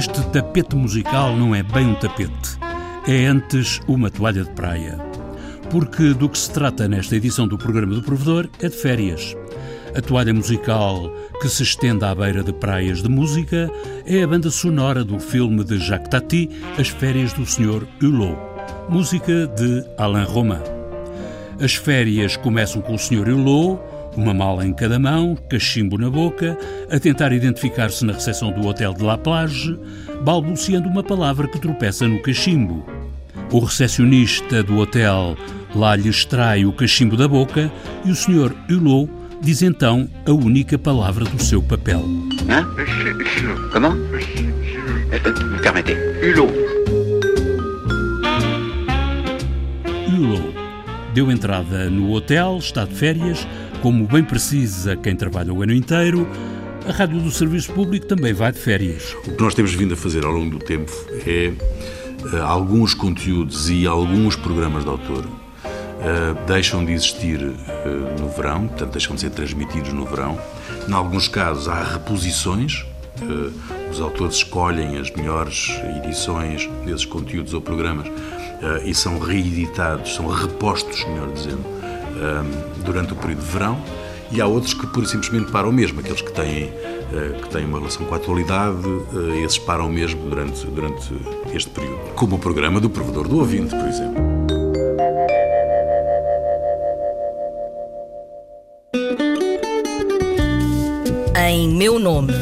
Este tapete musical não é bem um tapete, é antes uma toalha de praia. Porque do que se trata nesta edição do programa do Provedor é de férias. A toalha musical que se estende à beira de praias de música é a banda sonora do filme de Jacques Tati, As Férias do Sr. Hulot, música de Alain Romain. As férias começam com o Sr. Hulot, uma mala em cada mão, cachimbo na boca, a tentar identificar-se na recepção do hotel de La Plage, balbuciando uma palavra que tropeça no cachimbo. O recepcionista do hotel lá lhe extrai o cachimbo da boca e o Sr. Hulot diz então a única palavra do seu papel. Hein? Comment? Me permettez. Hulot. Hulot deu entrada no hotel, está de férias, como bem precisa quem trabalha o ano inteiro. A Rádio do Serviço Público também vai de férias. O que nós temos vindo a fazer ao longo do tempo é uh, alguns conteúdos e alguns programas de autor uh, deixam de existir uh, no verão, portanto, deixam de ser transmitidos no verão. Em alguns casos, há reposições. os autores escolhem as melhores edições desses conteúdos ou programas e são reeditados, são repostos, melhor dizendo, durante o período de verão. E há outros que pura e simplesmente param mesmo, aqueles que têm, que têm uma relação com a atualidade, esses param mesmo durante, durante este período. Como o programa do Provedor do Ouvinte, por exemplo. Em meu nome.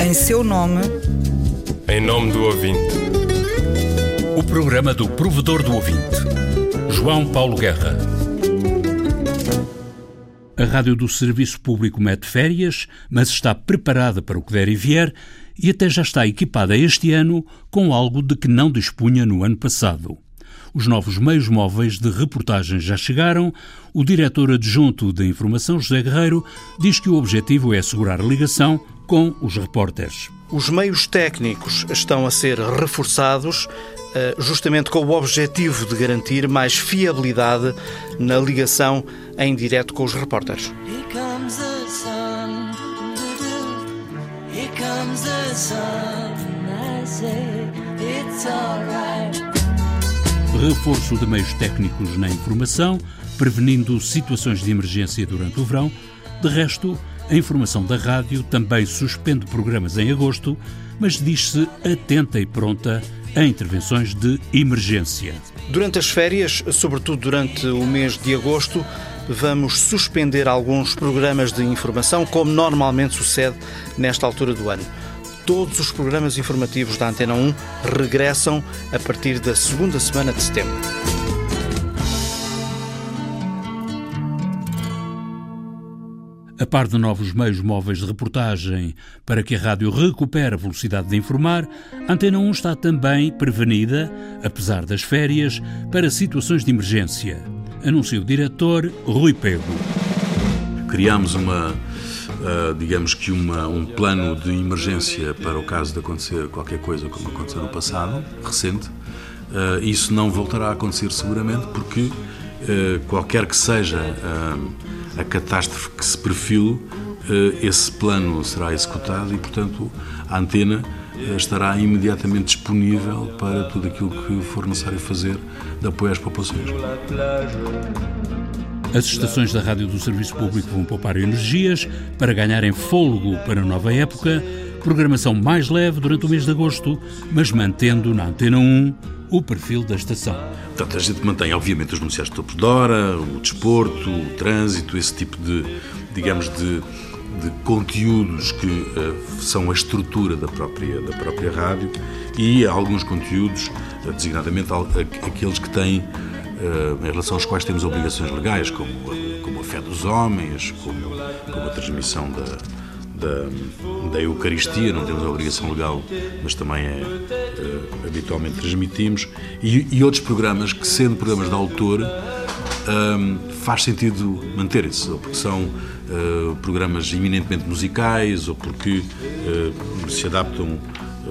Em seu nome. Em nome do ouvinte. O programa do Provedor do Ouvinte. João Paulo Guerra. A Rádio do Serviço Público mete férias, mas está preparada para o que der e vier e até já está equipada este ano com algo de que não dispunha no ano passado. Os novos meios móveis de reportagem já chegaram. O diretor adjunto de informação, José Guerreiro, diz que o objetivo é assegurar ligação com os repórteres. Os meios técnicos estão a ser reforçados eh, justamente com o objetivo de garantir mais fiabilidade na ligação em direto com os repórteres. Reforço de meios técnicos na informação, prevenindo situações de emergência durante o verão. De resto, a informação da rádio também suspende programas em agosto, mas diz-se atenta e pronta a intervenções de emergência. Durante as férias, sobretudo durante o mês de agosto, vamos suspender alguns programas de informação, como normalmente sucede nesta altura do ano todos os programas informativos da Antena 1 regressam a partir da segunda semana de setembro. A par de novos meios móveis de reportagem para que a rádio recupere a velocidade de informar, a Antena 1 está também prevenida, apesar das férias, para situações de emergência, anuncia o diretor Rui Pego. Criámos uma uh, digamos que uma, um plano de emergência para o caso de acontecer qualquer coisa como aconteceu no passado, recente. Uh, isso não voltará a acontecer seguramente porque uh, qualquer que seja a catástrofe que se perfile, esse plano será executado e, portanto, a antena estará imediatamente disponível para tudo aquilo que for necessário fazer de apoio às populações. As estações da Rádio do Serviço Público vão poupar energias para ganharem fôlego para a nova época, programação mais leve durante o mês de agosto, mas mantendo na Antena 1 o perfil da estação. Portanto, a gente mantém, obviamente, os noticiários de topo de hora, o desporto, o trânsito, esse tipo de, digamos, de, de conteúdos que uh, são a estrutura da própria, da própria rádio e alguns conteúdos, uh, designadamente aqueles que têm uh, em relação aos quais temos obrigações legais, como, como a fé dos homens, como, como a transmissão da, da, da, Eucaristia, não temos a obrigação legal, mas também é, uh, habitualmente transmitimos, e, e, outros programas que, sendo programas de autor, um, faz sentido manterem-se, ou porque são uh, programas eminentemente musicais, ou porque uh, se adaptam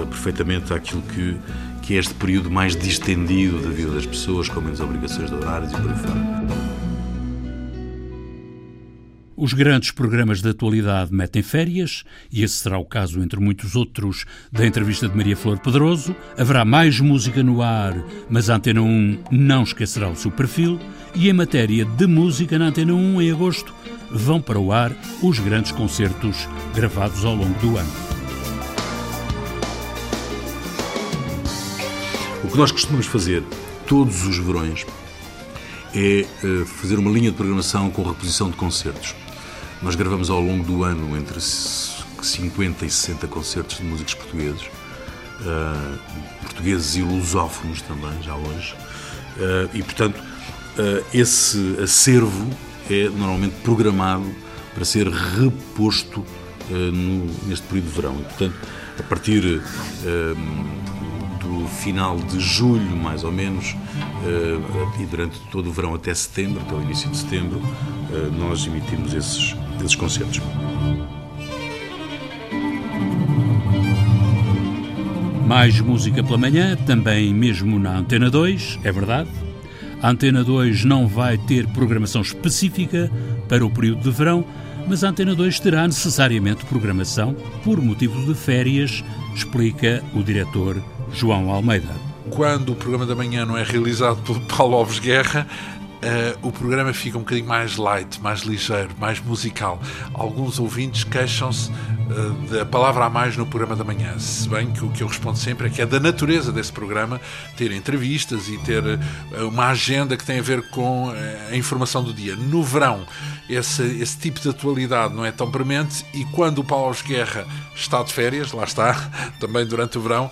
perfeitamente àquilo que que é este período mais distendido da vida das pessoas, com menos obrigações de horários e por aí fora. Os grandes programas de atualidade metem férias, e esse será o caso, entre muitos outros, da entrevista de Maria Flor Pedroso. Haverá mais música no ar, mas a Antena 1 não esquecerá o seu perfil. E em matéria de música na Antena 1, em agosto, vão para o ar os grandes concertos gravados ao longo do ano. O que nós costumamos fazer todos os verões é uh, fazer uma linha de programação com reposição de concertos. Nós gravamos ao longo do ano entre 50 e 60 concertos de músicos portugueses, uh, portugueses e lusófonos também, já hoje. Uh, e, portanto, uh, esse acervo é normalmente programado para ser reposto no, neste período de verão. E, portanto, a partir do final de julho, mais ou menos, e durante todo o verão até setembro, até o início de setembro, nós emitimos esses desses concertos. Mais música pela manhã, também mesmo na Antena 2, é verdade. A Antena 2 não vai ter programação específica para o período de verão, mas a Antena 2 terá necessariamente programação por motivo de férias, explica o diretor João Almeida. Quando o programa da manhã não é realizado pelo Paulo Alves Guerra, Uh, o programa fica um bocadinho mais light, mais ligeiro, mais musical. Alguns ouvintes queixam-se uh, da palavra a mais no programa da manhã, se bem que o que eu respondo sempre é que é da natureza desse programa ter entrevistas e ter uh, uma agenda que tem a ver com a informação do dia. No verão, esse, esse tipo de atualidade não é tão premente e quando o Paulo Guerra está de férias, lá está, também durante o verão,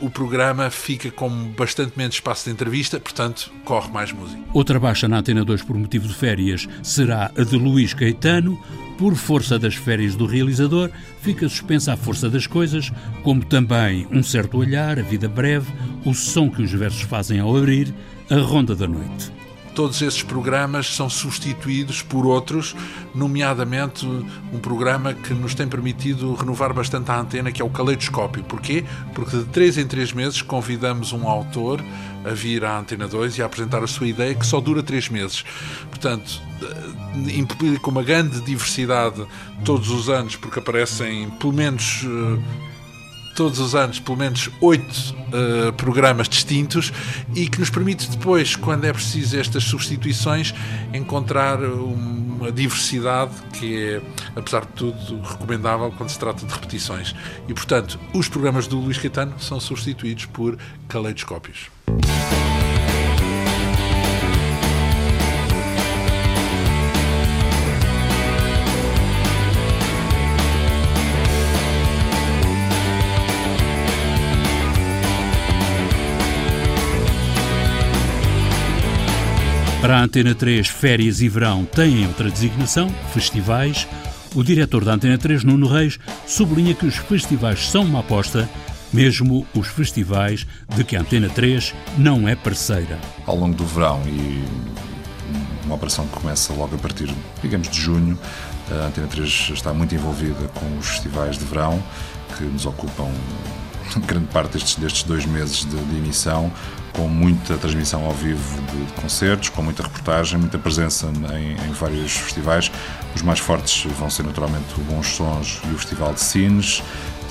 o programa fica com bastante menos espaço de entrevista, portanto, corre mais música. Outra baixa na Antena 2 por motivo de férias será a de Luís Caetano. Por força das férias do realizador, fica suspensa a força das coisas, como também um certo olhar, a vida breve, o som que os versos fazem ao abrir, a ronda da noite todos esses programas são substituídos por outros, nomeadamente um programa que nos tem permitido renovar bastante a antena, que é o Caleidoscópio. Porquê? Porque de três em três meses convidamos um autor a vir à Antena 2 e a apresentar a sua ideia, que só dura três meses. Portanto, eh, implica uma grande diversidade todos os anos, porque aparecem pelo menos eh, todos os anos pelo menos oito uh, programas distintos e que nos permite depois, quando é preciso estas substituições, encontrar uma diversidade que é, apesar de tudo, recomendável quando se trata de repetições. E, portanto, os programas do Luís Caetano são substituídos por caleidoscópios. Para a Antena 3, férias e verão têm outra designação, festivais. O diretor da Antena 3, Nuno Reis, sublinha que os festivais são uma aposta, mesmo os festivais de que a Antena 3 não é parceira. Ao longo do verão e uma operação que começa logo a partir, digamos, de junho, a Antena 3 está muito envolvida com os festivais de verão, que nos ocupam grande parte destes, destes dois meses de, de emissão, com muita transmissão ao vivo de, de concertos, com muita reportagem, muita presença em, em, vários festivais. Os mais fortes vão ser naturalmente o Bons Sons e o Festival de Cines.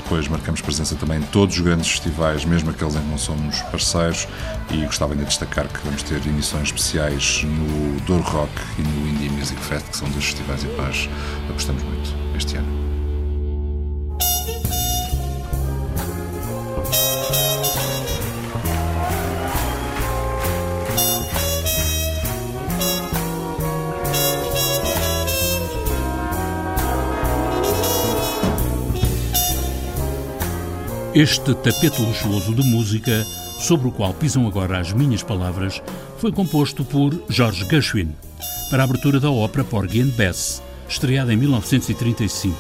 Depois marcamos presença também em todos os grandes festivais, mesmo aqueles em que não somos parceiros. E gostava ainda de destacar que vamos ter emissões especiais no Douro Rock e no Indie Music Fest, que são dois festivais em nós apostamos muito este ano. Este tapete luxuoso de música, sobre o qual pisam agora as minhas palavras, foi composto por George Gershwin, para a abertura da ópera Porgy and Bess, estreada em 1935.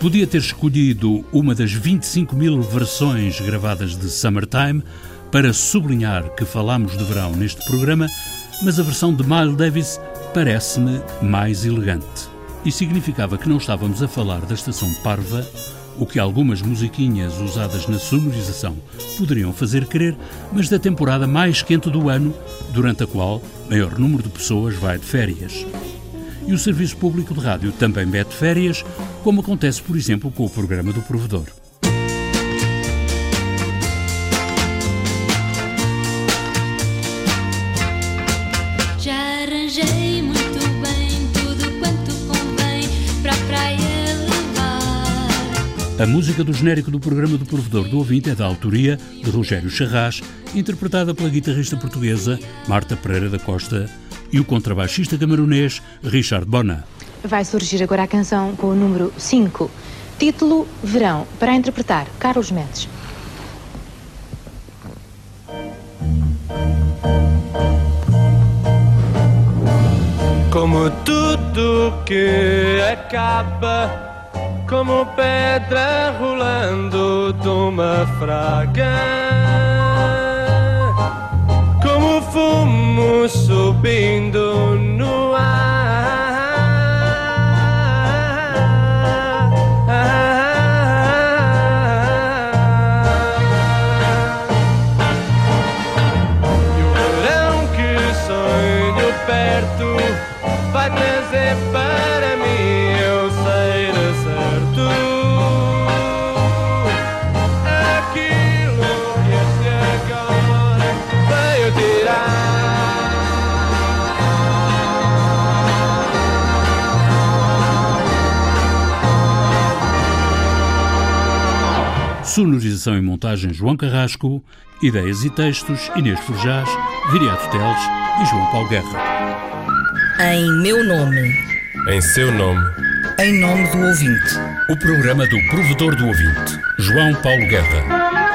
Podia ter escolhido uma das 25 mil versões gravadas de Summertime para sublinhar que falamos de verão neste programa, mas a versão de Miles Davis parece-me mais elegante. E significava que não estávamos a falar da estação Parva, o que algumas musiquinhas usadas na sonorização poderiam fazer crer, mas da temporada mais quente do ano, durante a qual maior número de pessoas vai de férias. e o Serviço Público de Rádio também mete férias, como acontece, por exemplo, com o programa do Provedor. A música do genérico do programa do Provedor do Ouvinte é da autoria de Rogério Charras, interpretada pela guitarrista portuguesa Marta Pereira da Costa e o contrabaixista camerunês Richard Bona. Vai surgir agora a canção com o número 5, título Verão, para interpretar Carlos Mendes. Como tudo que acaba, como pedra rolando de uma fraga, como fumo subindo no ar. E o verão que sonho perto vai trazer para Sonorização e montagem João Carrasco, ideias e textos Inês Forjás, Viriato Teles e João Paulo Guerra. Em meu nome. Em seu nome. Em nome do ouvinte. O programa do Provedor do Ouvinte, João Paulo Guerra.